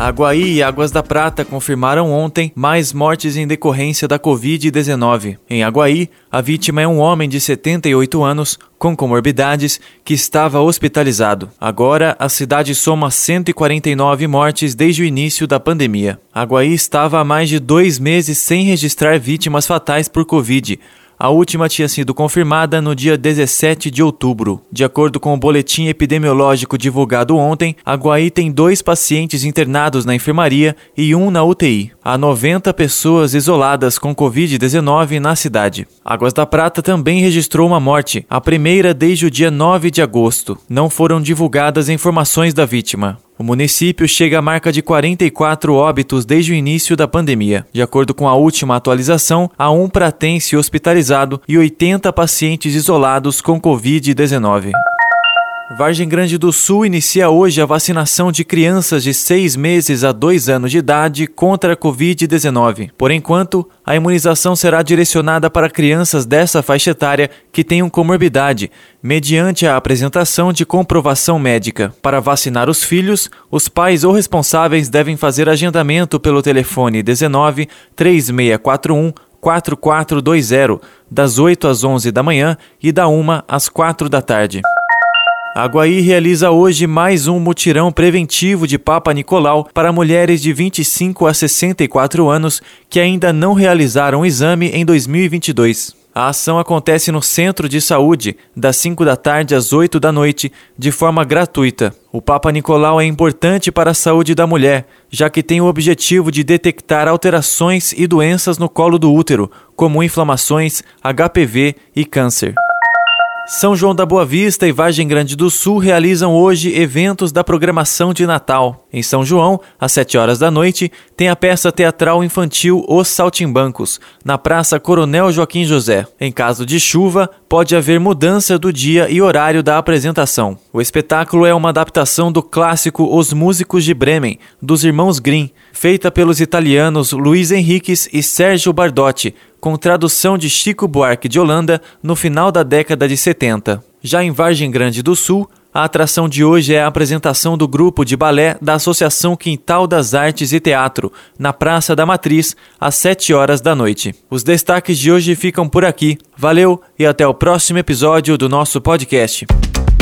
Aguaí e Águas da Prata confirmaram ontem mais mortes em decorrência da Covid-19. Em Aguaí, a vítima é um homem de 78 anos com comorbidades que estava hospitalizado. Agora, a cidade soma 149 mortes desde o início da pandemia. Aguaí estava há mais de dois meses sem registrar vítimas fatais por Covid a última tinha sido confirmada no dia 17 de outubro. De acordo com o boletim epidemiológico divulgado ontem, a Guaí tem dois pacientes internados na enfermaria e um na UTI. Há 90 pessoas isoladas com Covid-19 na cidade. Águas da Prata também registrou uma morte, a primeira desde o dia 9 de agosto. Não foram divulgadas informações da vítima. O município chega à marca de 44 óbitos desde o início da pandemia. De acordo com a última atualização, há um pratense hospitalizado e 80 pacientes isolados com Covid-19. Vargem Grande do Sul inicia hoje a vacinação de crianças de 6 meses a 2 anos de idade contra a Covid-19. Por enquanto, a imunização será direcionada para crianças dessa faixa etária que tenham comorbidade, mediante a apresentação de comprovação médica. Para vacinar os filhos, os pais ou responsáveis devem fazer agendamento pelo telefone 19 3641 4420, das 8 às 11 da manhã e da 1 às 4 da tarde. Aguaí realiza hoje mais um mutirão preventivo de Papa Nicolau para mulheres de 25 a 64 anos que ainda não realizaram o exame em 2022. A ação acontece no Centro de Saúde, das 5 da tarde às 8 da noite, de forma gratuita. O Papa Nicolau é importante para a saúde da mulher, já que tem o objetivo de detectar alterações e doenças no colo do útero, como inflamações, HPV e câncer. São João da Boa Vista e Vargem Grande do Sul realizam hoje eventos da programação de Natal. Em São João, às 7 horas da noite, tem a peça teatral infantil Os Saltimbancos, na Praça Coronel Joaquim José. Em caso de chuva, pode haver mudança do dia e horário da apresentação. O espetáculo é uma adaptação do clássico Os Músicos de Bremen, dos irmãos Grimm, feita pelos italianos Luiz Henriques e Sérgio Bardotti, com tradução de Chico Buarque de Holanda no final da década de 70. Já em Vargem Grande do Sul, a atração de hoje é a apresentação do grupo de balé da Associação Quintal das Artes e Teatro, na Praça da Matriz, às 7 horas da noite. Os destaques de hoje ficam por aqui. Valeu e até o próximo episódio do nosso podcast.